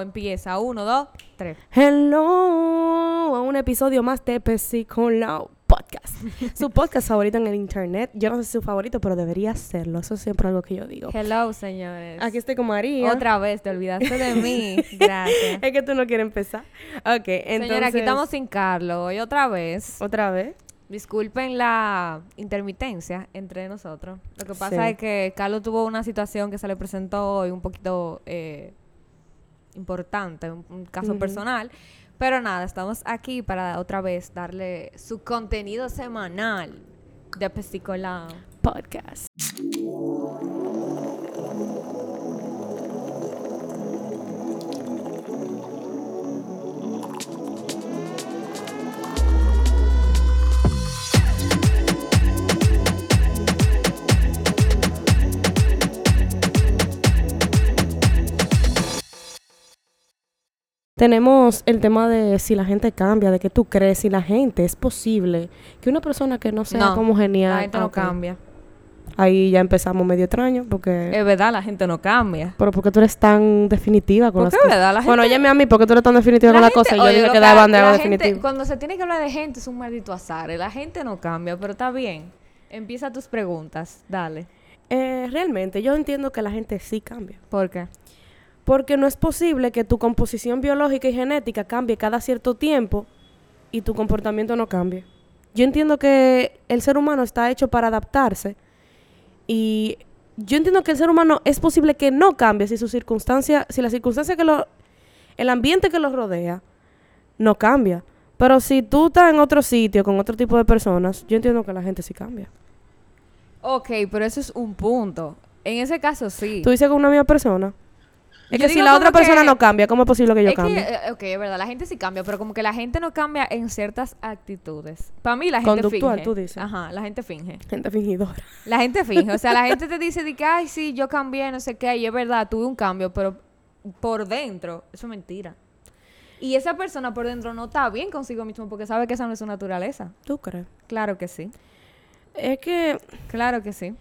Empieza. Uno, dos, tres. Hello, a un episodio más de Psicolao Podcast. su podcast favorito en el internet. Yo no sé si es su favorito, pero debería serlo. Eso es siempre algo que yo digo. Hello, señores. Aquí estoy con María. Otra vez, te olvidaste de mí. Gracias. es que tú no quieres empezar. Ok, entonces. Señora, aquí estamos sin Carlos. Hoy otra vez. Otra vez. Disculpen la intermitencia entre nosotros. Lo que pasa Sí. es que Carlos tuvo una situación que se le presentó hoy un poquito eh, importante, un, un caso personal. Pero nada, estamos aquí para otra vez darle su contenido semanal de Pesicolao. Podcast. Tenemos el tema de si la gente cambia, de que tú crees, si la gente es posible que una persona que no sea No, como genial. La gente no cambia. Ahí ya empezamos medio extraño porque... Es verdad, la gente no cambia. pero porque tú eres tan definitiva con ¿Por las cosas. verdad? La Bueno, gente- óyeme a mí porque tú eres tan definitiva con las gente- cosas y yo dije que daban de definitivo. Cuando se tiene que hablar de gente es un maldito azar. La gente no cambia, pero está bien. Empieza tus preguntas. Dale. Eh, realmente, yo entiendo que la gente sí cambia. ¿Por qué? Porque no es posible que tu composición biológica y genética cambie cada cierto tiempo y tu comportamiento no cambie. Yo entiendo que el ser humano está hecho para adaptarse y yo entiendo que el ser humano es posible que no cambie si su circunstancia, si la circunstancia que lo, el ambiente que lo rodea no cambia. Pero si tú estás en otro sitio con otro tipo de personas, yo entiendo que la gente sí cambia. Ok, pero eso es un punto. En ese caso sí. Tú dices con una misma persona. Es que si la otra persona no cambia, ¿cómo es posible que yo es cambie? que, eh, ok, es verdad, la gente sí cambia, pero como que la gente no cambia en ciertas actitudes. Para mí la gente Conductual, finge. tú dices. Ajá, la gente finge. Gente fingidora. La gente finge. O sea, la gente te dice de que, ay, sí, yo cambié, no sé qué, y es verdad, tuve un cambio, pero por dentro, eso es mentira. Y esa persona por dentro no está bien consigo mismo porque sabe que esa no es su naturaleza. ¿Tú crees? Claro que sí. Es que, Claro que sí.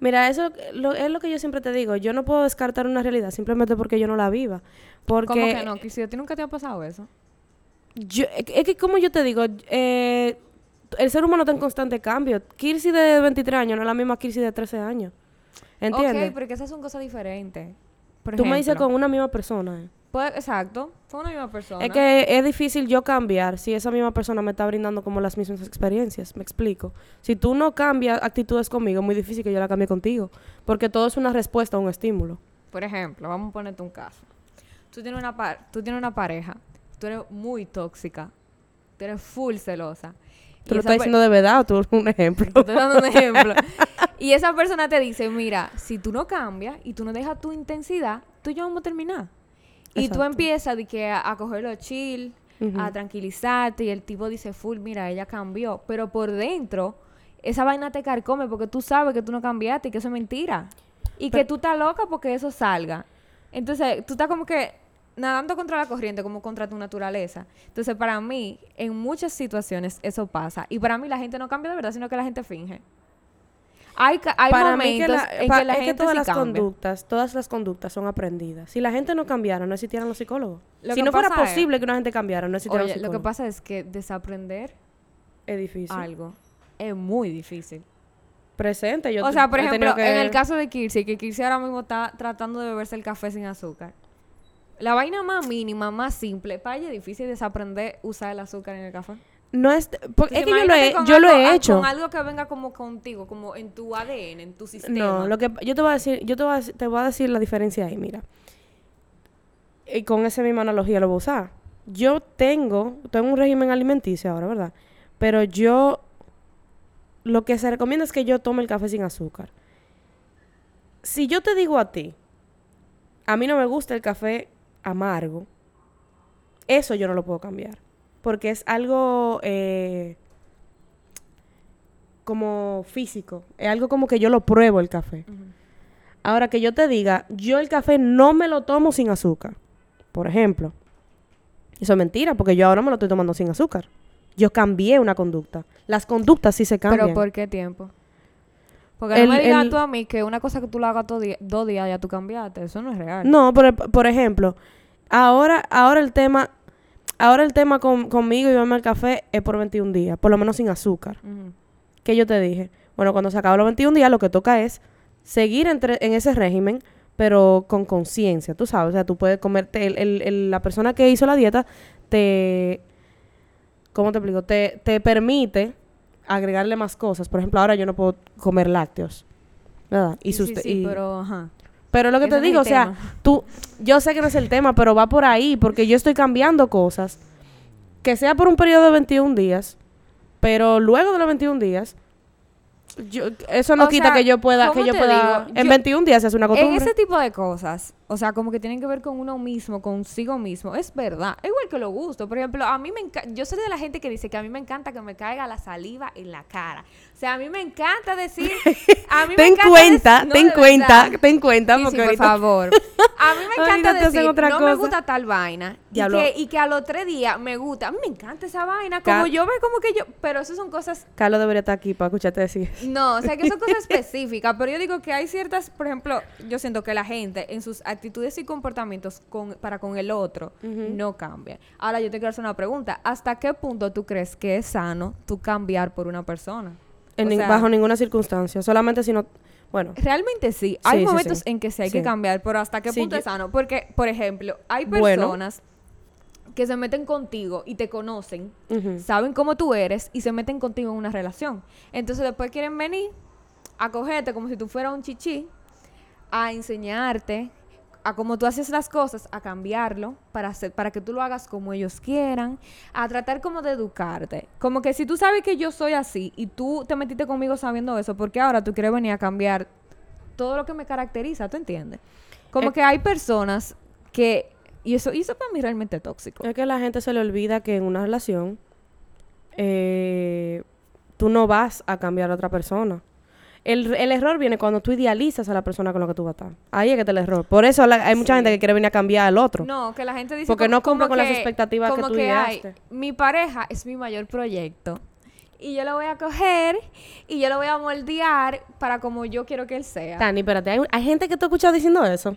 Mira, eso lo- es lo que yo siempre te digo. Yo no puedo descartar una realidad simplemente porque yo no la viva. Porque ¿Cómo que no? Que si a ti nunca te ha pasado eso. yo- es que- como yo te digo, eh, el ser humano está en constante cambio. Kirsi de 23 años no es la misma Kirsi de 13 años. ¿Entiendes? Ok, porque esas son cosas diferentes. Por Tú me dices con una misma persona. Pues, exacto, fue una misma persona. Es que es difícil yo cambiar si esa misma persona me está brindando como las mismas experiencias. Me explico. Si tú no cambias actitudes conmigo, es muy difícil que yo la cambie contigo. Porque todo es una respuesta a un estímulo. Por ejemplo, vamos a ponerte un caso. Tú tienes una, par- tú tienes una pareja, tú eres muy tóxica, tú eres full celosa. ¿Tú lo estás diciendo de verdad o tú un ejemplo? Te estoy dando un ejemplo. y esa persona te dice, mira, si tú no cambias y tú no dejas tu intensidad, tú y yo vamos a terminar. Y tú empiezas de que a, a cogerlo chill, a tranquilizarte, y el tipo dice, full, mira, ella cambió. Pero por dentro, esa vaina te carcome porque tú sabes que tú no cambiaste y que eso es mentira. Y que tú estás loca porque eso salga. Entonces, tú estás como que nadando contra la corriente, como contra tu naturaleza. Entonces, para mí, en muchas situaciones eso pasa. Y para mí la gente no cambia de verdad, sino que la gente finge. Hay, hay Para mí que momentos la- en pa- que la es gente que todas sí las cambia. conductas, todas las conductas son aprendidas. Si la gente no cambiara, no existieran los psicólogos. Lo si no fuera es- posible que una gente cambiara, no existieran Oye, los lo que psicólogos. pasa es que desaprender es difícil. algo es muy difícil. Presente, yo o sea, por ejemplo, que- en el caso de Kirsi, que Kirsi ahora mismo está tratando de beberse el café sin azúcar. La vaina más mínima, más simple, para ella es difícil desaprender usar el azúcar en el café. No es, por- Entonces, es que yo lo he, yo lo he hecho. Con algo que venga como contigo, como en tu ADN, en tu sistema. No, lo que yo te voy a decir, yo te voy a, te voy a decir la diferencia ahí, mira. Y con esa misma analogía lo voy a usar. Yo tengo, tengo un régimen alimenticio ahora, ¿verdad? Pero yo lo que se recomienda es que yo tome el café sin azúcar. Si yo te digo a ti, a mí no me gusta el café amargo, eso yo no lo puedo cambiar. Porque es algo eh, como físico. Es algo como que yo lo pruebo el café. Ahora que yo te diga, yo el café no me lo tomo sin azúcar, por ejemplo. Eso es mentira, porque yo ahora me lo estoy tomando sin azúcar. Yo cambié una conducta. Las conductas sí se cambian. Pero ¿por qué tiempo? Porque El- no me digas el- tú a mí que una cosa que tú la hagas todo di- dos días ya tú cambiaste. Eso no es real. No, por, por ejemplo, Ahora, ahora el tema, ahora el tema con- conmigo y beberme el café es por 21 días, por lo menos sin azúcar. Ujú. que yo te dije? Bueno, cuando se acaban los 21 días, lo que toca es seguir entre- en ese régimen, pero con conciencia, tú sabes. O sea, tú puedes comerte, el- el- el- la persona que hizo la dieta te, ¿cómo te explico? Te, te permite agregarle más cosas. Por ejemplo, ahora yo no puedo comer lácteos, ¿verdad? Y Sí, sí, y- pero ajá. Pero lo que te digo, o sea, tema. tú, yo sé que no es el tema, pero va por ahí, porque yo estoy cambiando cosas, que sea por un periodo de 21 días, pero luego de los 21 días, yo, eso no O quita sea, que yo pueda, que ¿cómo yo pueda, digo? en Yo- 21 días se hace una En costumbre. ese tipo de cosas, o sea, como que tienen que ver con uno mismo, consigo mismo, es verdad. Es igual que los gustos. Por ejemplo, a mí me encanta, yo soy de la gente que dice que a mí me encanta que me caiga la saliva en la cara. O sea, a mí me encanta decir, a mí me ten encanta cuenta, no, ten de cuenta, verdad. ten cuenta, Sí, sí, porque por ahorita- favor. A mí me encanta decir, otra no me gusta tal vaina. Y que, y que a los tres días me gusta. A mí me encanta esa vaina. Como yo veo como que yo... Pero eso son cosas Carlos debería estar aquí para escucharte decir. no, o sea que son cosas específicas, pero yo digo que hay ciertas, por ejemplo, yo siento que la gente en sus actitudes y comportamientos con, para con el otro no cambia. Ahora yo te quiero hacer una pregunta, ¿hasta qué punto tú crees que es sano tú cambiar por una persona? En O nin- sea, bajo ninguna circunstancia, solamente si no, bueno, Realmente sí, hay Sí, momentos sí. en que sí hay que cambiar, pero ¿hasta qué punto es sano? Porque, por ejemplo, hay Bueno. personas que se meten contigo y te conocen, saben cómo tú eres y se meten contigo en una relación. Entonces después quieren venir a cogerte como si tú fueras un chichi, a enseñarte a cómo tú haces las cosas, a cambiarlo para hacer, para que tú lo hagas como ellos quieran, a tratar como de educarte. Como que si tú sabes que yo soy así y tú te metiste conmigo sabiendo eso, porque ahora tú quieres venir a cambiar todo lo que me caracteriza, ¿tú entiendes? Como que hay personas que y eso, y eso para mí es realmente tóxico. Es que a la gente se le olvida que en una relación eh, tú no vas a cambiar a otra persona. El, el error viene cuando tú idealizas a la persona con la que tú vas a estar. Ahí es que está el error. Por eso la- hay mucha Sí. gente que quiere venir a cambiar al otro. No, que la gente dice Porque como- no cumple con las que- expectativas que tú hay, ideaste. mi pareja es mi mayor proyecto y yo lo voy a coger y yo lo voy a moldear para como yo quiero que él sea. Tani, espérate, hay, hay gente que te ha escuchado diciendo eso.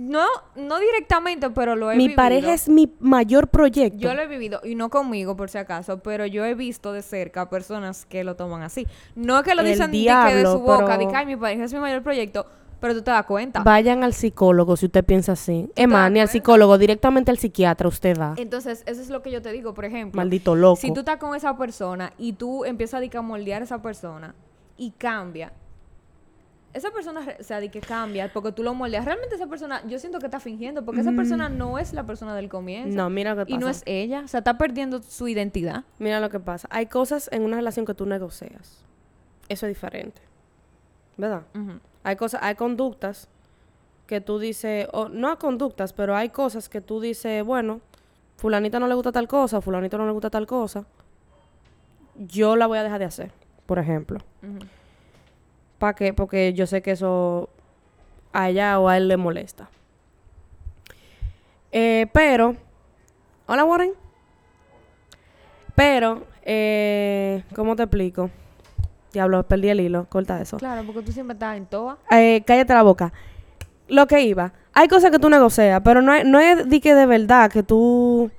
No, no directamente, pero lo he Mi vivido. pareja es mi mayor proyecto. Yo lo he vivido, y no conmigo por si acaso, pero yo he visto de cerca personas que lo toman así. No que lo El dicen que de diablo, su boca, pero- de que "Ay, mi pareja es mi mayor proyecto, pero tú te das cuenta. Vayan al psicólogo si usted piensa así. Es más, ni al psicólogo, directamente al psiquiatra usted va. Entonces, eso es lo que yo te digo, por ejemplo. Maldito loco. Si tú estás con esa persona y tú empiezas a, a moldear a esa persona y cambia, esa persona, o sea, de que cambia porque tú lo moldeas. Realmente esa persona, yo siento que está fingiendo porque esa persona no es la persona del comienzo. No, mira lo que Y pasa. no es ella, o sea, está perdiendo su identidad. Mira lo que pasa. Hay cosas en una relación que tú negocias. Eso es diferente. ¿Verdad? Hay cosas, hay conductas que tú dices, o no hay conductas, pero hay cosas que tú dices, bueno, fulanita no le gusta tal cosa, fulanito no le gusta tal cosa. Yo la voy a dejar de hacer, por ejemplo. ¿Para qué? Porque yo sé que eso a ella o a él le molesta. Eh, pero, hola Warren. Pero, eh, ¿cómo te explico? Diablo, perdí el hilo, corta eso. Claro, porque tú siempre estás en toa. Eh, cállate la boca. Lo que iba. Hay cosas que tú negocias, pero no, es- no es de que de verdad que tú...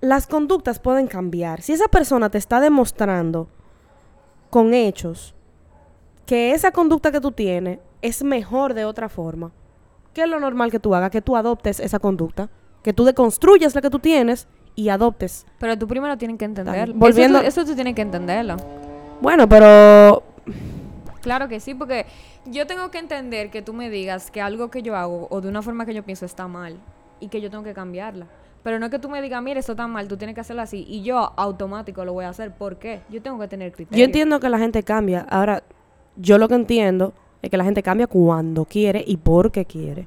Las conductas pueden cambiar. Si esa persona te está demostrando con hechos que esa conducta que tú tienes es mejor de otra forma, ¿qué es lo normal que tú hagas? Que tú adoptes esa conducta, que tú deconstruyas la que tú tienes y adoptes. Pero tú primero tienes que entenderlo. Volviendo- Eso, eso tú tienes que entenderlo. Bueno, pero Claro que sí, porque yo tengo que entender que tú me digas que algo que yo hago o de una forma que yo pienso está mal y que yo tengo que cambiarla. Pero no es que tú me digas, mira, esto está mal, tú tienes que hacerlo así. Y yo automático lo voy a hacer. ¿Por qué? Yo tengo que tener criterio. Yo entiendo que la gente cambia. Ahora, yo lo que entiendo es que la gente cambia cuando quiere y porque quiere.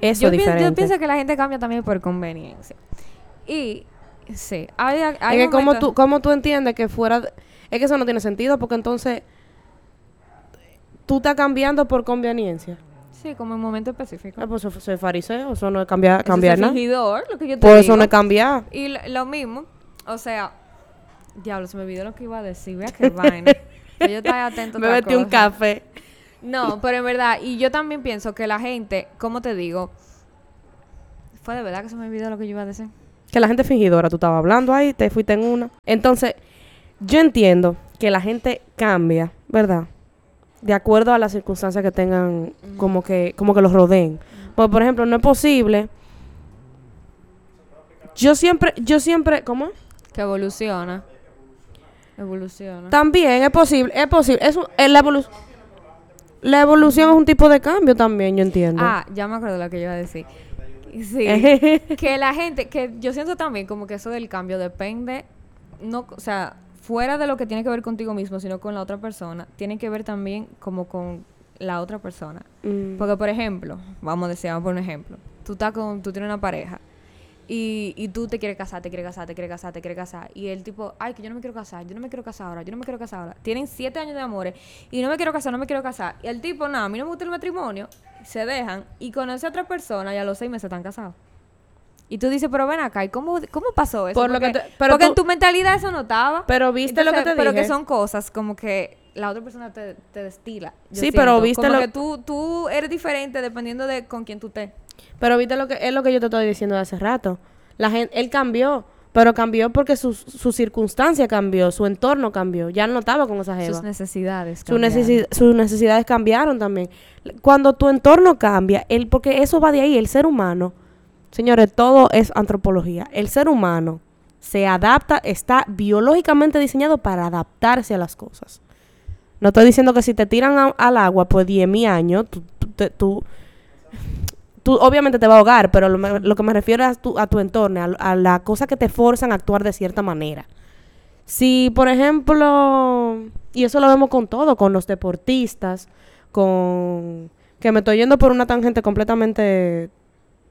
Eso yo, es diferente. yo pienso que la gente cambia también por conveniencia. Y sí, hay, hay es que como tú, como tú entiendes que fuera... de- es que eso no tiene sentido porque entonces tú estás cambiando por conveniencia. Sí, como en momento específico. Ah, pues eso soy fariseo, eso no es cambiar, nada. fingidor, lo que yo te Por digo. eso no es cambiar. Y lo, lo mismo, o sea, diablo, se me olvidó lo que iba a decir, vea qué vaina. Pero yo estaba atento Me metí un café. No, pero en verdad, y yo también pienso que la gente, ¿cómo te digo? Fue de verdad que se me olvidó lo que yo iba a decir. Que la gente es fingidora, tú estabas hablando ahí, te fuiste en una. Entonces, yo entiendo que la gente cambia, ¿verdad? De acuerdo a las circunstancias que tengan, como que, como que los rodeen. Pues, por ejemplo, no es posible. Yo siempre, yo siempre, ¿cómo? Que evoluciona. Evoluciona. También es posible, es posible. Es un- es la, evolu- la evolución es un tipo de cambio también, yo entiendo. Ah, ya me acuerdo lo que yo iba a decir. Sí. que la gente, que yo siento también como que eso del cambio depende, no, o sea, fuera de lo que tiene que ver contigo mismo, sino con la otra persona, tiene que ver también como con la otra persona. Mm. Porque, por ejemplo, vamos a decir, vamos a poner un ejemplo. Tú, estás con, tú tienes una pareja y, y tú te quieres casar, te quieres casar, te quieres casar, te quieres casar. Y el tipo, ay, que yo no me quiero casar, yo no me quiero casar ahora, yo no me quiero casar ahora. Tienen siete años de amores y no me quiero casar, no me quiero casar. Y el tipo, no, a mí no me gusta el matrimonio, se dejan y conoce a otra persona y a los seis meses están casados. Y tú dices, pero ven acá, ¿y cómo, cómo pasó eso? Por lo que porque te- pero porque tú- en tu mentalidad eso no estaba. Pero viste lo que te Pero dije. que son cosas como que la otra persona te, te destila. yo Sí, pero viste como lo- que tú, tú eres diferente dependiendo de con quién tú estés. Pero viste lo que es lo que yo te estoy diciendo de hace rato. La gente, él cambió, pero cambió porque su, su circunstancia cambió, su entorno cambió. Ya no estaba con esa jeva. Sus necesidades. Su cambiaron. necesi- sus necesidades cambiaron también. Cuando tu entorno cambia, el, porque eso va de ahí, el ser humano, señores, todo es antropología. El ser humano se adapta, está biológicamente diseñado para adaptarse a las cosas. No estoy diciendo que si te tiran al agua por 10.000 años, tú, tú, tú- tú obviamente te va a ahogar, pero lo, que me refiero es a tu, a tu entorno, a, a la cosa que te forzan a actuar de cierta manera. Si, por ejemplo, y eso lo vemos con todo, con los deportistas, con... que me estoy yendo por una tangente completamente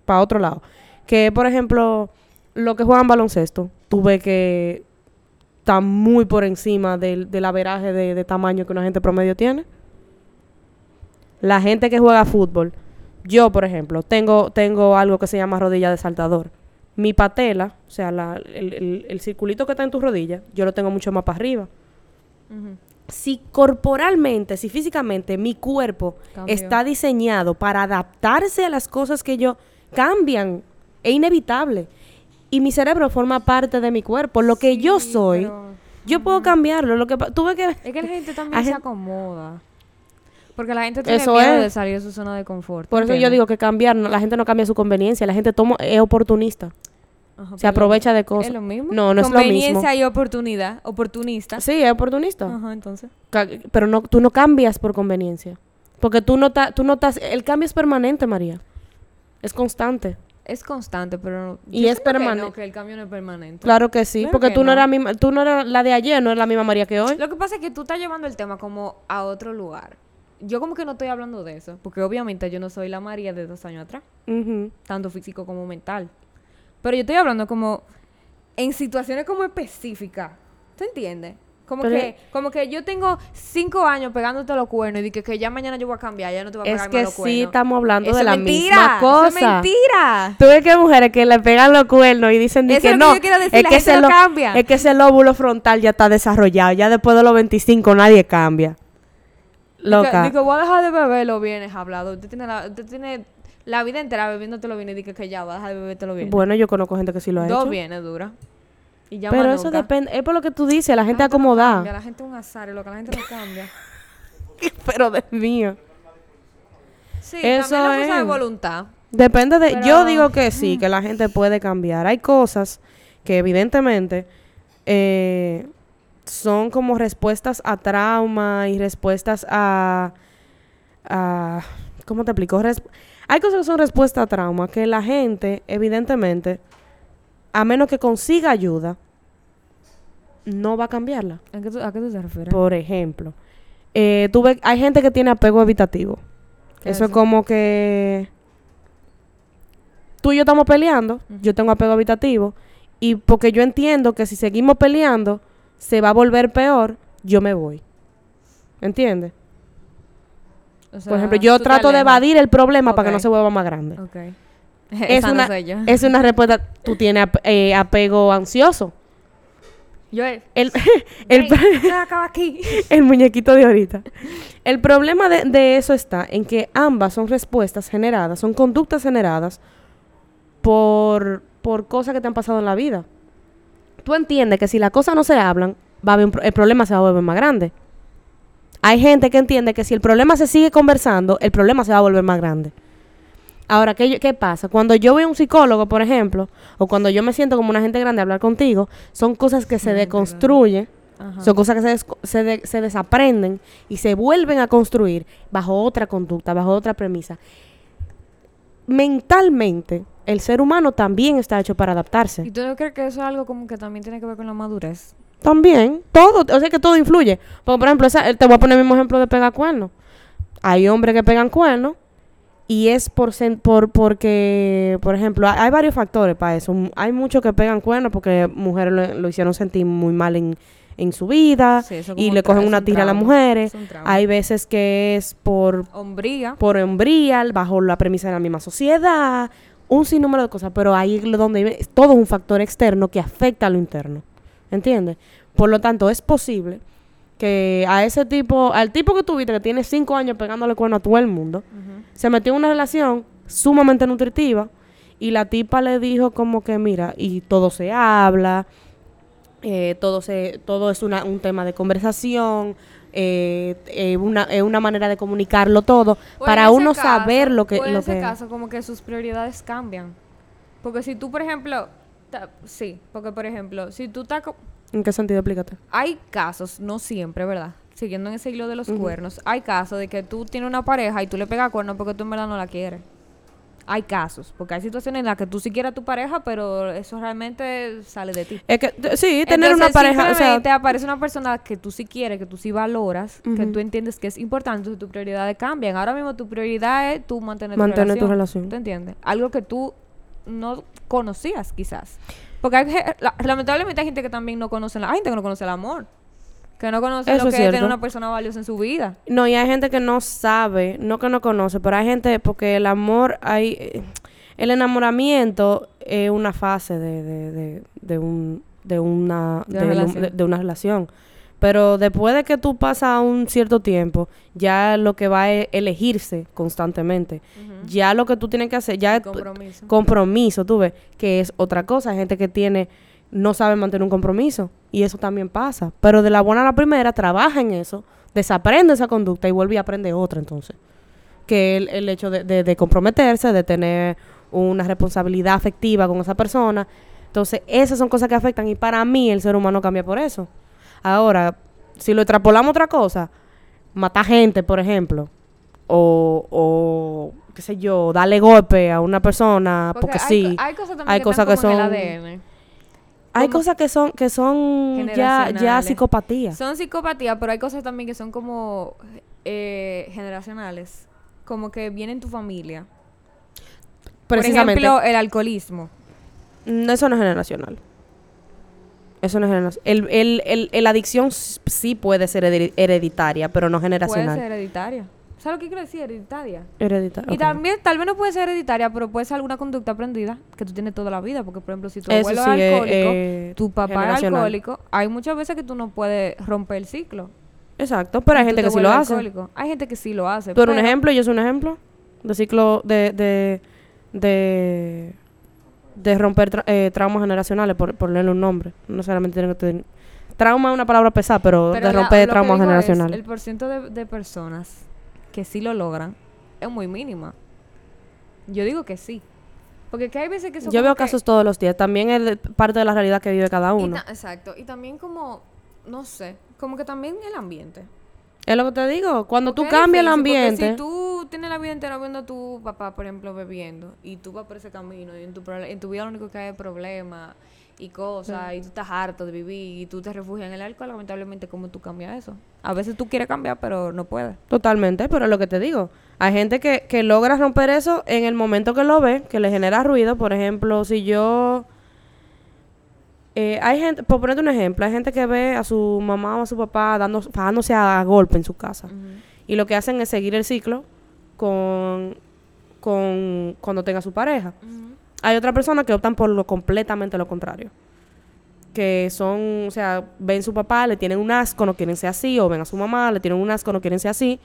para otro lado. Que, por ejemplo, lo que juegan baloncesto, tuve que estar muy por encima del, del averaje de, de tamaño que una gente promedio tiene. La gente que juega fútbol, yo, por ejemplo, tengo, tengo algo que se llama rodilla de saltador. Mi patela, o sea, la- el, el- el circulito que está en tu rodilla, yo lo tengo mucho más para arriba. Si corporalmente, si físicamente mi cuerpo está diseñado para adaptarse a las cosas que yo cambian, es inevitable. Y mi cerebro forma parte de mi cuerpo. Lo que yo soy, pero- yo puedo cambiarlo. Lo que tuve que Es que la gente también se acomoda. Porque la gente tiene Eso miedo es. de salir de su zona de confort. por eso yo digo que cambiar, no- la gente no cambia su conveniencia, la gente toma es oportunista. Ajá, se aprovecha de ¿Es cosas. lo mismo? No, no es lo Conveniencia mismo. y oportunidad. Oportunista. Sí, es oportunista. Ajá, entonces. Pero no, tú no cambias por conveniencia. Porque tú no, ta- tú no estás... El cambio es permanente, María. Es constante. Es constante, pero... Y es que permanente. no, que el cambio no es permanente. Claro que sí. Claro porque que tú no, no. eras misma, tú no eras la de ayer, no eres la misma María que hoy. Lo que pasa es que tú estás llevando el tema como a otro lugar. Yo como que no estoy hablando de eso, porque obviamente yo no soy la María de dos años atrás, tanto físico como mental. Pero yo estoy hablando como en situaciones como específicas. ¿Tú entiendes? Como Pero- que, como que yo tengo cinco años pegándote los cuernos y dije que, ya mañana yo voy a cambiar, ya no te voy a Es pegar que más los sí cuernos. estamos hablando Eso de es la mentira, misma cosa. Eso es mentira. Tú ves que hay mujeres que le pegan los cuernos y dicen di Eso que es no. que yo quiero decir, es la que gente ese lo- cambia. Es que ese lóbulo frontal ya está desarrollado. Ya después de los 25 nadie cambia. Loca. Digo, voy a dejar de beber lo vienes hablado. Usted tiene la, usted tiene la vida entera bebiéndote lo vienes y dice que ya voy a dejar de beberte lo vienes. Bueno, yo conozco gente que sí lo ha Dos hecho. vienes dura. Y Pero eso depende. Es por lo que tú dices, la gente no cambia, acomodada. La gente es un azar, y lo que la gente no cambia. Pero de mío. Sí, Eso también la fuerza de es. voluntad. Depende de. Pero- Yo digo que sí, que la gente puede cambiar. Hay cosas que evidentemente eh, son como respuestas a trauma y respuestas a. a ¿Cómo te explico? Hay cosas que son respuestas a trauma que la gente, evidentemente, a menos que consiga ayuda, no va a cambiarla. ¿A qué tú, a qué tú te refieres? Por ejemplo, eh, tú ves- hay gente que tiene apego evitativo. ¿Qué es Eso es como que tú y yo estamos peleando, yo tengo apego evitativo, y porque yo entiendo que si seguimos peleando, se va a volver peor, yo me voy. ¿Entiendes? O sea, Por ejemplo, yo trato de evadir el problema para que no se vuelva más grande. Es no una, soy yo. es una respuesta, tú tienes eh, apego ansioso. Yo, El, el, "Ey, se acaba aquí. el muñequito de ahorita. El problema de, de eso está en que ambas son respuestas generadas, son conductas generadas por, por cosas que te han pasado en la vida. Tú entiendes que si las cosas no se hablan, va a haber un el problema se va a volver más grande. Hay gente que entiende que si el problema se sigue conversando, el problema se va a volver más grande. Ahora, ¿qué, ¿qué pasa? Cuando yo voy a un psicólogo, por ejemplo, o cuando yo me siento como una gente grande a hablar contigo, son cosas que se deconstruyen Ajá. son cosas que se, des- se, de- se desaprenden y se vuelven a construir bajo otra conducta, bajo otra premisa. Mentalmente, el ser humano también está hecho para ¿Y adaptarse. tú no crees que eso es algo como que también tiene que ver con la madurez? También, todo, o sea que todo influye. Porque, por ejemplo, esa- te voy a poner el mismo ejemplo de pegar cuernos. Hay hombres que pegan cuernos y es por, por porque, por ejemplo, hay, varios factores para eso. Hay muchos que pegan cuernos porque mujeres lo, lo hicieron sentir muy mal en, en su vida Sí, y le cogen una un tira a las mujeres. Hay veces que es por, Hombría. por hombría, bajo la premisa de la misma sociedad, un sinnúmero de cosas, pero ahí es donde todo es un factor externo que afecta a lo interno. ¿Entiendes? Por lo tanto, es posible que a ese tipo, al tipo que tuviste que tiene cinco años pegándole cuerno a todo el mundo. Se metió en una relación sumamente nutritiva y la tipa le dijo como que mira, y todo se habla, eh, todo se todo es una- un tema de conversación, eh, eh, una, es una manera de comunicarlo todo, O para uno caso- saber lo que... o en lo ese que caso, como que sus prioridades cambian. Porque si tú, por ejemplo, ta- sí, porque por ejemplo, si tú estás... ¿En qué sentido? Explícate. Hay casos, no siempre, ¿verdad? Siguiendo en ese hilo de los cuernos, hay casos de que tú tienes una pareja y tú le pegas cuernos porque tú en verdad no la quieres. Hay casos, porque hay situaciones en las que tú sí quieres a tu pareja, pero eso realmente sale de ti. Es que, sí, tener una pareja, o sea, simplemente aparece una persona que tú sí quieres, que tú sí valoras, que tú entiendes que es importante, entonces tus prioridades cambian. Ahora mismo tu prioridad es tú mantener, Mantener tu tu relación. relación. ¿Tú entiendes? Algo que tú no conocías quizás. Porque hay la- lamentablemente hay gente que también no conoce, la, hay gente que no conoce el amor. Que no conoce Eso lo es que es tener cierto. una persona valiosa en su vida. No, y hay gente que no sabe, no que no conoce, pero hay gente, porque el amor, hay, eh, el enamoramiento es una fase de, de, de, de un, de, una, De una relación. de- de una relación. Pero después de que tú pasas un cierto tiempo, ya lo que va es elegirse constantemente. Ya lo que tú tienes que hacer, ya es Compromiso. compromiso, tú ves, que es otra cosa. Hay gente que tiene, no sabe mantener un compromiso y eso también pasa. Pero de la buena a la primera, trabaja en eso, desaprende esa conducta y vuelve y aprende otra entonces. Que el, el hecho de, de- de comprometerse, de tener una responsabilidad afectiva con esa persona. Entonces, esas son cosas que afectan y para mí el ser humano cambia por eso. Ahora, si lo extrapolamos a otra cosa, matar gente, por ejemplo, o, o qué sé yo, darle golpe a una persona porque, hay, sí. hay cosas también hay que cosas que en son- el ADN. Hay cosas que son que son ya, ya psicopatía. Son psicopatía, pero hay cosas también que son como eh, generacionales. Como que viene en tu familia. Precisamente. Por ejemplo, el alcoholismo. Mm, Eso no es generacional. Eso no es generacional. El, el, el, el adicción sí puede ser heredi- hereditaria, pero no Puede generacional. ser hereditaria. ¿Sabes lo que quiero decir? Hereditaria. Hereditaria. Y también, tal vez no puede ser hereditaria, pero puede ser alguna conducta aprendida que tú tienes toda la vida. Porque, por ejemplo, si tu Eso abuelo sí es es, alcohólico, eh, tu papá es alcohólico, hay muchas veces que tú no puedes romper el ciclo. Exacto, pero hay gente te que sí lo hace. Hay gente que sí lo hace. Tú eres un ejemplo, yo soy un ejemplo de ciclo de de de, de romper tra- eh, traumas generacionales por ponerle un nombre. No necesariamente tiene que tener- Trauma es una palabra pesada, pero, Pero de romper traumas generacionales. el porciento de, de personas que sí lo logran es muy mínima. Yo digo que sí. Porque que hay veces que son Yo veo que- casos todos los días. También es de- parte de la realidad que vive cada uno. exacto. Y también como, no sé, como que también el ambiente. Es lo que te digo. Cuando tú Porque es cambias el difícil, ambiente. Si tú tienes la vida entera viendo a tu papá, por ejemplo, bebiendo, y tú vas por ese camino, y en tu, en tu vida lo único que hay es problemas y cosas, y tú estás harto de vivir, y tú te refugias en el alcohol, lamentablemente, ¿cómo tú cambias eso? A veces tú quieres cambiar, pero no puedes. Totalmente, pero es lo que te digo. Hay gente que, que logra romper eso en el momento que lo ve, que le genera ruido. Por ejemplo, si yo... eh, hay gente, por ponerte un ejemplo, hay gente que ve a su mamá o a su papá dando, fajándose a, golpe en su casa. Y lo que hacen es seguir el ciclo con, con cuando tenga su pareja. Hay otras personas que optan por lo completamente lo contrario. que son, o sea, ven su papá, le tienen un asco, no quieren ser así, o ven a su mamá, le tienen un asco, no quieren ser así,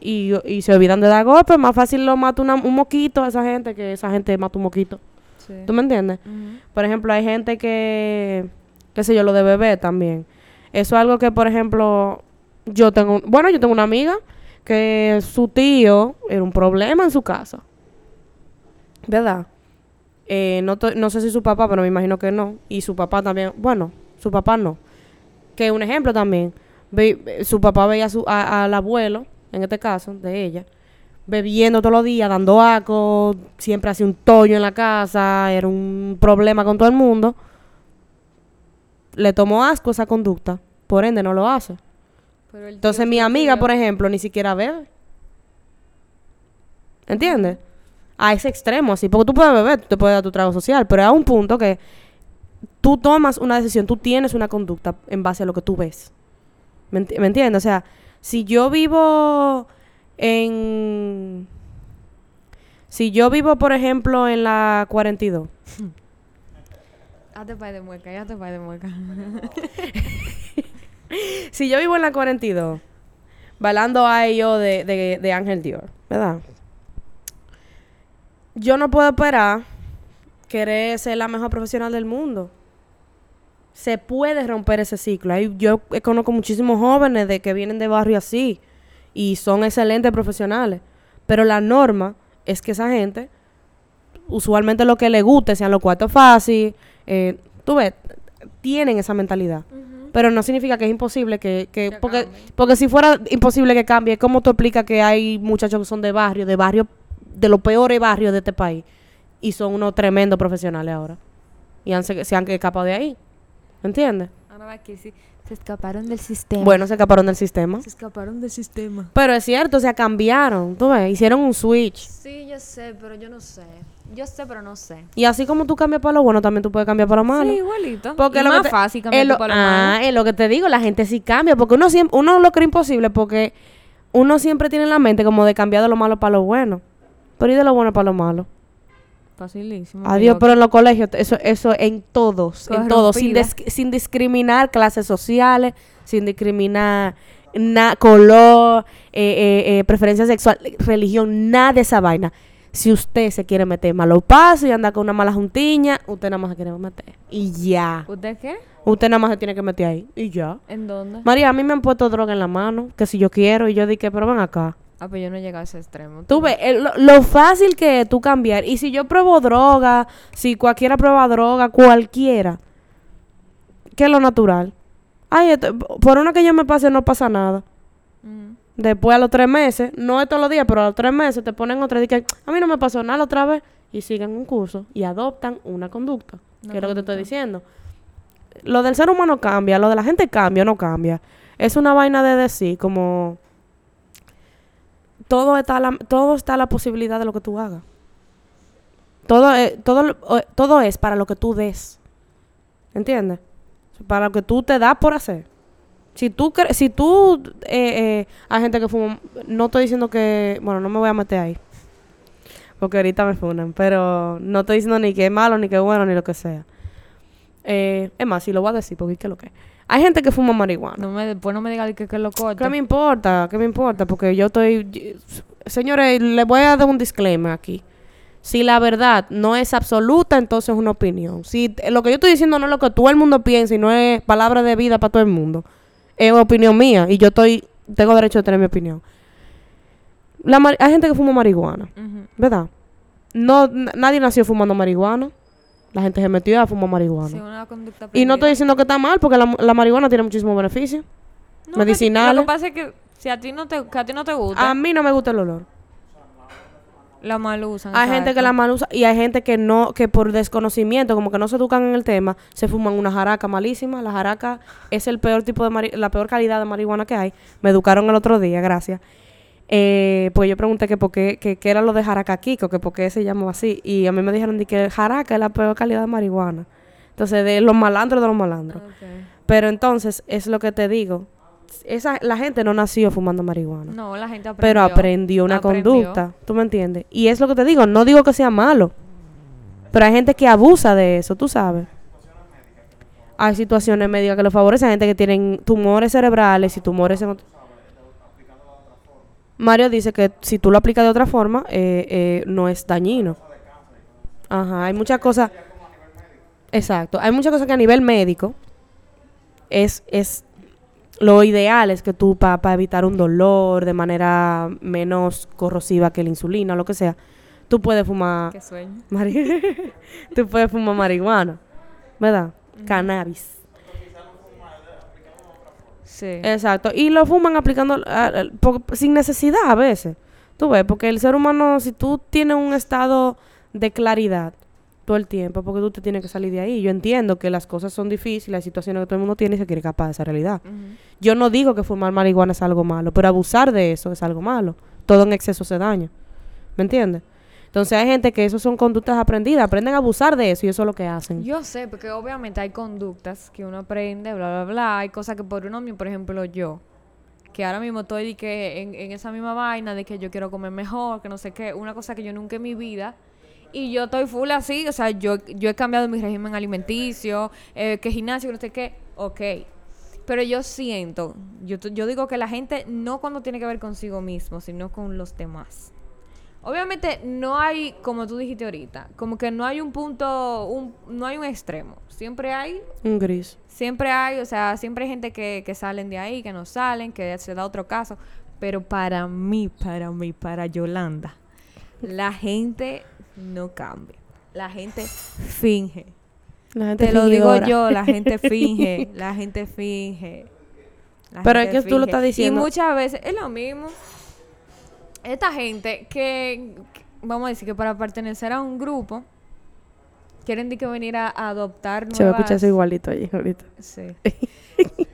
y, y se olvidan de dar golpes, más fácil lo mata una- un moquito a esa gente que esa gente mata un moquito. Sí. ¿Tú me entiendes? Por ejemplo, hay gente que, qué sé yo, lo de bebé también. Eso es algo que, por ejemplo, yo tengo, bueno, yo tengo una amiga que su tío era un problema en su casa. ¿Verdad? Eh, no, no sé si su papá, pero me imagino que no. Y su papá también, bueno, su papá no. Que un ejemplo también, su papá veía a su, a- al abuelo, en este caso, de ella, bebiendo todos los días, dando aco, siempre hacía un toño en la casa, era un problema con todo el mundo. Le tomó asco esa conducta, por ende no lo hace. Pero Entonces mi amiga, por ejemplo, ni siquiera bebe. ¿Entiendes? A ese extremo, así. Porque tú puedes beber, tú te puedes dar tu trago social, pero a un punto que tú tomas una decisión, tú tienes una conducta en base a lo que tú ves. ¿Me, enti- me entiendes? O sea, si yo vivo en... Si yo vivo, por ejemplo, en la 42, Hazte pay de mueca, ya te pay de mueca. si yo vivo en la 42, bailando a yo de, de, de Ángel Dior, ¿verdad? Yo no puedo esperar querer ser la mejor profesional del mundo. Se puede romper ese ciclo. Hay- yo conozco muchísimos jóvenes de que vienen de barrio así y son excelentes profesionales. Pero la norma es que esa gente, usualmente lo que le guste, sean los cuartos fáciles, eh, tú ves, tienen esa mentalidad. Pero no significa que es imposible que... que Que porque, cambie. porque si fuera imposible que cambie, ¿cómo tú explicas que hay muchachos que son de barrio, de barrio, de los peores barrios de este país? Y son unos tremendos profesionales ahora. Y han, se, se han escapado de ahí. ¿Entiendes? Ahora va que sí. Se escaparon del sistema. Bueno, se escaparon del sistema. Se escaparon del sistema. Pero es cierto, o sea, cambiaron. Tú ves, hicieron un switch. Sí, yo sé, pero yo no sé. Yo sé, pero no sé. Y así como tú cambias para lo bueno, también tú puedes cambiar para lo malo. Sí, igualito. Porque y lo que más te- fácil es cambiar lo, para lo ah, malo. es lo que te digo, la gente sí cambia, porque uno siempre, uno lo cree imposible, porque uno siempre tiene en la mente como de cambiar de lo malo para lo bueno. Pero y de lo bueno para lo malo. Facilísimo. Adiós, pero en los colegios, eso, eso en todos, en todos, sin, dis- sin discriminar clases sociales, sin discriminar na- color, eh, eh, eh, preferencia sexual, religión, nada de esa vaina. Si usted se quiere meter malo paso y anda con una mala juntiña, usted nada más se quiere meter. Y ya. ¿Usted qué? Usted nada más se tiene que meter ahí. Y ya. ¿En dónde? María, a mí me han puesto droga en la mano, que si yo quiero, y yo dije, pero ven acá. Ah, pues yo no llegué a ese extremo. Tú ves, el- lo, fácil que es tú cambiar. Y si yo pruebo droga, si cualquiera prueba droga, cualquiera, ¿qué es lo natural? Ay, esto- por una que yo me pase no pasa nada. Mm. Después a los tres meses, no es todos los días, pero a los tres meses te ponen otra y que a mí no me pasó nada la otra vez y siguen un curso y adoptan una conducta, Una que es lo que te estoy diciendo. Lo del ser humano cambia, lo de la gente cambia o no cambia. Es una vaina de decir como todo está la, todo está la posibilidad de lo que tú hagas. Todo, eh, todo, eh, todo es para lo que tú des. ¿Entiendes? Para lo que tú te das por hacer. Si tú, si tú, eh, hay gente que fuma, no estoy diciendo que, bueno, no me voy a meter ahí. Porque ahorita me funan, pero no estoy diciendo ni que es malo, ni que es bueno, ni lo que sea. Es más, si lo voy a decir, porque ¿qué es lo que es? Hay gente que fuma marihuana. No me, después no me diga que, que lo corte. ¿Qué me importa? ¿Qué me importa? Porque yo estoy... Señores, les voy a dar un disclaimer aquí. Si la verdad no es absoluta, entonces es una opinión. Si lo que yo estoy diciendo no es lo que todo el mundo piensa y no es palabra de vida para todo el mundo, es opinión mía y yo estoy tengo derecho a tener mi opinión. La hay gente que fuma marihuana. ¿verdad? No, nadie nació fumando marihuana. La gente se metió a fumar marihuana. Sí, una conducta y no estoy diciendo que está mal porque la, la marihuana tiene muchísimos beneficios. No, medicinales. Lo que pasa es que si a ti no te, que a ti no te gusta, A mí no me gusta el olor. la mal usan. Hay gente que la exacto. mal usa y hay gente que no, que por desconocimiento, como que no se educan en el tema, se fuman una jaraca malísima. La jaraca es el peor tipo de mari- la peor calidad de marihuana que hay. Me educaron el otro día, gracias. Eh, pues yo pregunté que por qué, que, qué era lo de jaraca Kiko, que por qué se llamaba así. Y a mí me dijeron de que jaraca es la peor calidad de marihuana. Entonces, de los malandros de los malandros. Ok. Pero entonces, es lo que te digo. Esa, la gente no nació fumando marihuana No, la gente aprendió. pero aprendió una Aprendió. conducta, ¿tú me entiendes? Y es lo que te digo, no digo que sea malo, pero hay gente que abusa de eso, tú sabes. hay situaciones médicas que lo favorecen. Hay gente que tienen tumores cerebrales y tumores en ot- Mario dice que si tú lo aplicas de otra forma, eh, eh, no es dañino. Ajá, hay muchas cosas. Exacto, hay muchas cosas que a nivel médico es, es lo ideal es que tú para evitar un dolor de manera menos corrosiva que la insulina o lo que sea, tú puedes fumar Qué sueño. mari- tú puedes fumar marihuana, ¿verdad? Cannabis. Sí. Exacto. Y lo fuman aplicando ah, ah, sin necesidad a veces. Tú ves, porque el ser humano, si tú tienes un estado de claridad todo el tiempo, porque tú te tienes que salir de ahí. Yo entiendo que las cosas son difíciles, hay situaciones que todo el mundo tiene y se quiere escapar de esa realidad. Yo no digo que fumar marihuana es algo malo, pero abusar de eso es algo malo. Todo en exceso se daña. ¿Me entiendes? Entonces hay gente que eso son conductas aprendidas, aprenden a abusar de eso y eso es lo que hacen. Yo sé, porque obviamente hay conductas que uno aprende, bla, bla, bla. Hay cosas que por uno mismo, por ejemplo, yo, que ahora mismo estoy en, esa misma vaina de que yo quiero comer mejor, que no sé qué, una cosa que yo nunca en mi vida. Y yo estoy full así, o sea, yo, he cambiado mi régimen alimenticio, eh, que gimnasio, que no sé qué, ok. Pero yo siento, yo, yo digo que la gente no cuando tiene que ver consigo mismo, sino con los demás. Obviamente no hay, como tú dijiste ahorita, como que no hay un punto, un, no hay un extremo. Siempre hay, Un gris. siempre hay, o sea, siempre hay gente que, que salen de ahí, que no salen, que se da otro caso. Pero para mí, para mí, para Yolanda, la gente no cambia. La gente finge. La gente Te lo digo yo, la gente finge, la gente finge. La Pero es que tú lo estás diciendo. Y muchas veces es lo mismo. Esta gente que, vamos a decir que para pertenecer a un grupo, quieren de que venir a, adoptar nuevas... Se va a escuchar eso igualito allí ahorita. Sí.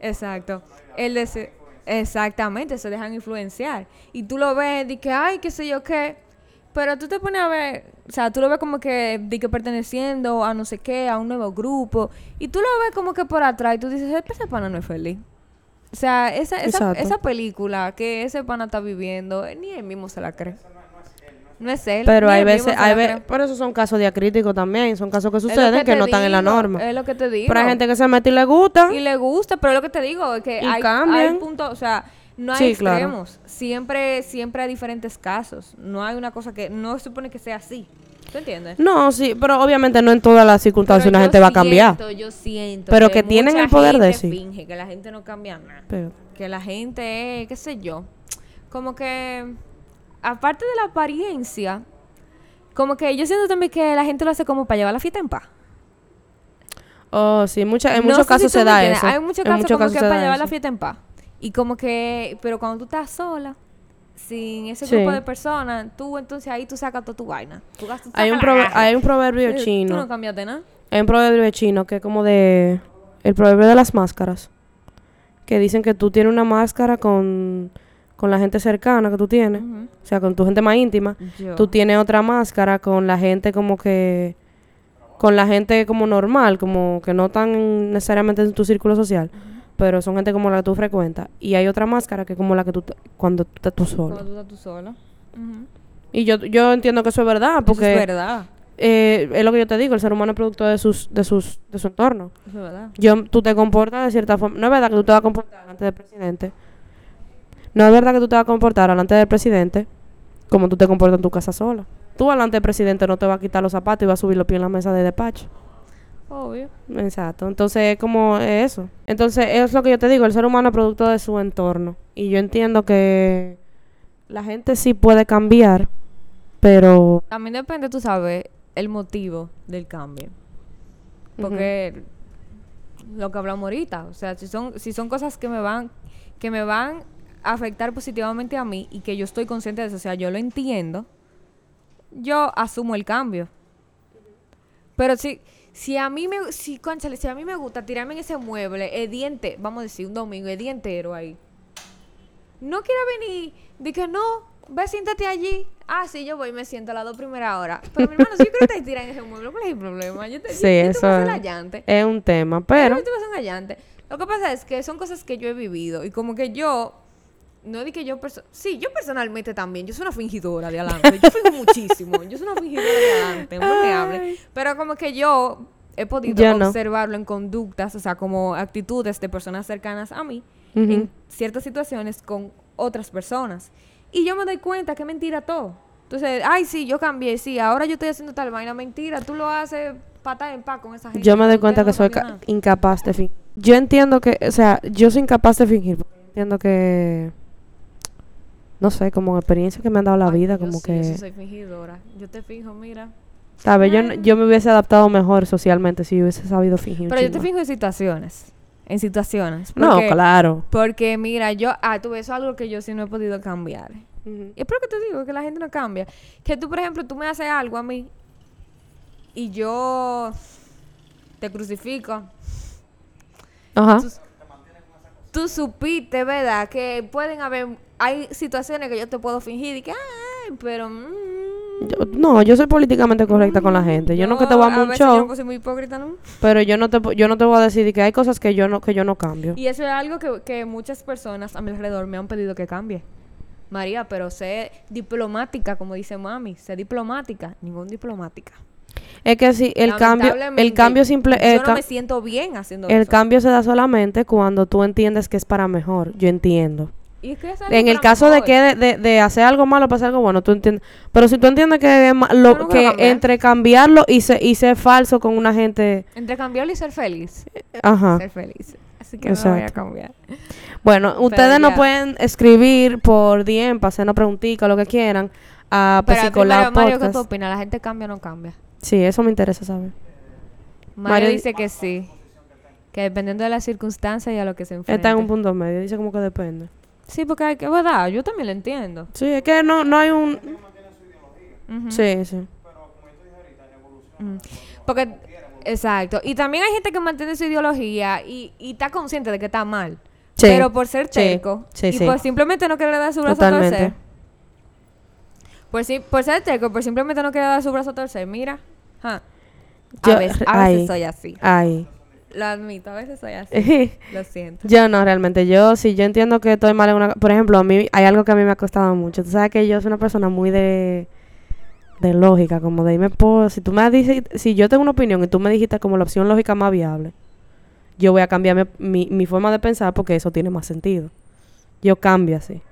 Exacto. El dese- Exactamente, se dejan influenciar. Y tú lo ves de que, ay, qué sé yo qué. Pero tú te pones a ver, o sea, tú lo ves como que, de que perteneciendo a no sé qué, a un nuevo grupo. Y tú lo ves como que por atrás y tú dices, ese pana no es feliz. O sea, esa, esa, esa película que ese pana está viviendo, eh, ni él mismo se la cree. No es él. Pero hay veces, hay la ve- cree. por eso son casos diacríticos también, son casos que suceden que, no están en la norma. Es lo que te digo. Pero hay gente que se mete y le gusta. Y le gusta, pero es lo que te digo, es que Y hay, hay puntos, o sea, no hay Sí, claro. extremos. Siempre, siempre hay diferentes casos. No hay una cosa que, no se supone que sea así. ¿Tú entiendes? No, sí, pero obviamente no en todas las circunstancias Pero una gente va a cambiar. Yo siento Pero que tienen el poder de sí. finge que la gente no cambia nada. Pero- Que la gente es, qué sé yo, como que, aparte de la apariencia, como que yo siento también que la gente lo hace como para llevar la fiesta en paz. Oh, sí, mucha, en No muchos si casos se da entiendes. eso. Hay muchos casos como que para llevar la fiesta en paz. Y como que, pero cuando tú estás sola, sin ese Sí. grupo de personas, tú entonces ahí tú sacas toda tu vaina. Tú gas- tú Hay un, hay un proverbio Eh, Tú chino. no cambiaste nada. Hay un proverbio chino que es como de... El proverbio de las máscaras. Que dicen que tú tienes una máscara con, con la gente cercana que tú tienes. O sea, con tu gente más íntima. Yo. Tú tienes otra máscara con la gente como que... Con la gente como normal, como que no tan necesariamente en tu círculo social. Pero son gente como la que tú frecuentas. Y hay otra máscara que es como la que tú... Cuando tú estás tú solo. Cuando tú estás tú sola. Ujú. Y yo, yo entiendo que eso es verdad. Eso Porque es verdad. eh, es lo que yo te digo. El ser humano es producto de, sus, de, sus, de su entorno. Eso es verdad. Yo, tú te comportas de cierta forma. No es verdad que tú te vas a comportar delante del presidente. No es verdad que tú te vas a comportar delante del presidente como tú te comportas en tu casa sola. Tú delante del presidente no te vas a quitar los zapatos y vas a subir los pies en la mesa de despacho. Obvio. Exacto. Entonces es como eso. Entonces es lo que yo te digo. El ser humano es producto de su entorno. Y yo entiendo que la gente sí puede cambiar, pero... También depende, tú sabes, el motivo del cambio. Porque lo que hablamos ahorita, o sea, si son, si son cosas que me van, que me van a afectar positivamente a mí y que yo estoy consciente de eso, o sea, yo lo entiendo, yo asumo el cambio. Pero si, si a mí me, si, cónchale, si a mí me gusta tirarme en ese mueble, el diente, vamos a decir un domingo, el día entero ahí. No quiero venir, di que no, ve, siéntate allí. Ah, sí, yo voy y me siento a las dos primeras horas. Pero mi hermano, si yo quiero que te tiran en ese mueble, ¿cuál es el problema? Yo te, Sí, yo, yo te eso hacer es- un tema, Pero yo te a. Lo que pasa es que son cosas que yo he vivido y como que yo no di que yo sí, yo personalmente también, yo soy una fingidora de adelante, yo fingo muchísimo, yo soy una fingidora de adelante, me hable. Pero como que yo he podido Yo no. observarlo en conductas, o sea, como actitudes de personas cercanas a mí, en ciertas situaciones con otras personas. Y yo me doy cuenta que mentira todo. Entonces, ay, sí, yo cambié, sí, ahora yo estoy haciendo tal vaina, mentira, tú lo haces pata en pa con esa gente. Yo me doy cuenta que soy incapaz de fingir. Yo entiendo que, o sea, yo soy incapaz de fingir. Entiendo que, no sé, como experiencia que me han dado la Ay, vida, yo como sí, que, Yo sí soy fingidora. Yo te fijo, mira. ¿sabes? Yo, yo me hubiese adaptado mejor socialmente si hubiese sabido fingir. Pero yo te fijo en situaciones. En situaciones. No, claro. Porque mira, yo, ah, tú ves, algo que yo sí no he podido cambiar. Y es por lo que te digo, que la gente no cambia. Que tú, por ejemplo, tú me haces algo a mí y yo te crucifico. Ajá. Tú, tú supiste, ¿verdad? Que pueden haber, hay situaciones que yo te puedo fingir y que, ay, pero... mm, Yo- no, yo soy políticamente correcta con la gente. Yo, nunca te voy a yo no soy muy hipócrita, ¿no? pero yo no te yo no te voy a decir que hay cosas que yo no que yo no cambio. Y eso es algo que, que muchas personas a mi alrededor me han pedido que cambie. María, pero sé diplomática, como dice mami, sé diplomática, ningún diplomática. Es que si el cambio el cambio simple Yo el, no ca- me siento bien haciendo el eso. cambio se da solamente cuando tú entiendes que es para mejor. Yo entiendo. Y es que es algo En el caso de que de, de- de hacer algo malo para hacer algo bueno, tú entiendes. Pero si tú entiendes que lo no que cambiar. entre cambiarlo y, se, y ser falso con una gente, Entre cambiarlo y ser feliz. ajá. Ser feliz. Así que no voy a Exacto. cambiar. Bueno, ustedes nos pueden escribir por DM, para hacernos preguntitas, lo que quieran, a Pero primero, Mario, ¿qué tú opinas? ¿La gente cambia o no cambia? Sí, eso me interesa saber. Mario, Mario di- dice que sí. Que dependiendo de las circunstancias y a lo que se enfrenta. Está en un punto medio, dice como que depende. Sí, porque hay que, ¿verdad? Yo también lo entiendo. Sí, es que no, no hay un... Ujú. Sí, sí. Mm. Porque, exacto. Y también hay gente que mantiene su ideología y, y está consciente de que está mal. Sí. Pero por ser Sí. terco. Sí, y sí. por simplemente no querer dar su brazo Totalmente. a torcer. Por, si, por ser terco, por simplemente no querer dar su brazo a torcer. Mira. ja. A, Yo- veces, a veces ay. soy así. Ay. Lo admito, a veces soy así. Lo siento. Yo no, realmente. Yo, si yo entiendo que estoy mal en una... Por ejemplo, a mí hay algo que a mí me ha costado mucho. Tú sabes que yo soy una persona muy de... De lógica, como de irme por... Si tú me dices... Si yo tengo una opinión y tú me dijiste como la opción lógica más viable, yo voy a cambiar mi, mi, mi forma de pensar porque eso tiene más sentido. Yo cambio así.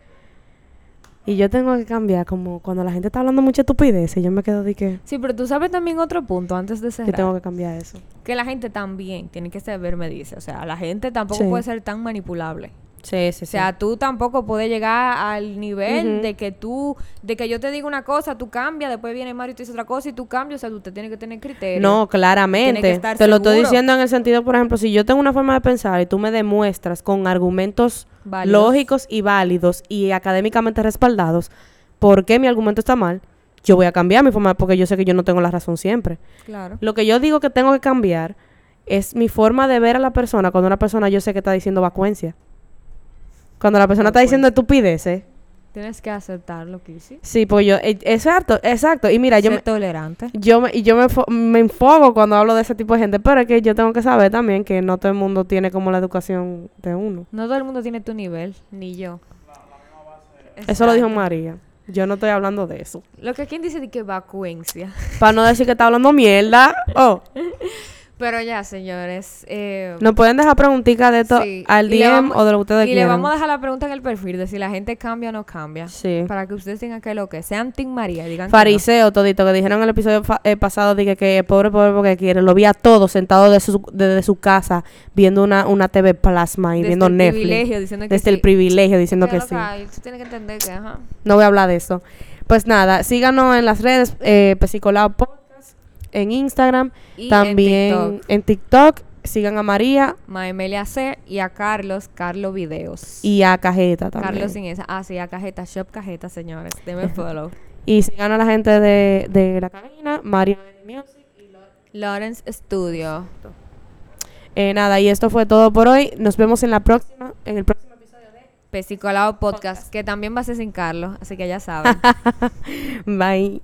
Y yo tengo que cambiar como cuando la gente está hablando mucha estupidez y yo me quedo de que... Sí, pero tú sabes también otro punto antes de Que cerrar. tengo que cambiar eso. Que la gente también tiene que saber, dice. O sea, la gente tampoco Sí. puede ser tan manipulable. Sí, sí, O sea, tú tampoco puedes llegar al nivel de que tú, de que yo te diga una cosa, tú cambias, después viene Mario y te dice otra cosa y tú cambias. O sea, tú te tienes que tener criterio. No, Tiene que claramente. estar Te lo estoy diciendo en el sentido, por ejemplo, si yo tengo una forma de pensar y tú me demuestras con argumentos Válidos. lógicos y válidos y académicamente respaldados por qué mi argumento está mal, yo voy a cambiar mi forma porque yo sé que yo no tengo la razón siempre. Claro. Lo que yo digo que tengo que cambiar es mi forma de ver a la persona cuando una persona yo sé que está diciendo vacuencia. Cuando la persona está diciendo estupideces. Tienes que aceptar lo que hiciste. Sí, pues yo, eh, exacto, exacto. Y mira, yo Ser me, tolerante. yo me, y yo me, fo- me enfogo cuando hablo de ese tipo de gente, pero es que yo tengo que saber también que no todo el mundo tiene como la educación de uno. No todo el mundo tiene tu nivel, ni yo. Eso lo dijo. María. Yo no estoy hablando de eso. Lo que quien dice de que vacuencia. Para no decir que está hablando mierda. Oh, Pero ya, señores. Eh, nos pueden dejar preguntitas de esto Sí, al y le DM vamos- o de lo que ustedes y le quieran. vamos a dejar la pregunta en el perfil de si la gente cambia o no cambia. Sí. Para que ustedes tengan que lo que sean Team María. y Digan no. Fariseo todito que dijeron en el episodio eh, pasado dije que pobre pobre porque quiere lo vi a todos sentados desde su, desde su casa viendo una, una TV plasma y Desde viendo el Netflix privilegio, diciendo que desde el privilegio diciendo que sí hay, tú tienes que entender que, ajá. no voy a hablar de eso pues nada síganos en las redes eh, Pesicolao en Instagram Y también en TikTok, en TikTok sigan a María Maemelia C y a Carlos, Carlos Videos. y a Cajeta también Carlos sin esa. Ah, sí, a Cajeta, Shop Cajeta, señores. Deme follow. y sigan a la gente de, de la cabina María Music Lawrence Studio. Eh, nada, y esto fue todo por hoy. Nos vemos en la próxima, en el próximo episodio Pesicolao Podcast, que también va a ser sin Carlos, así que ya saben. de Bye.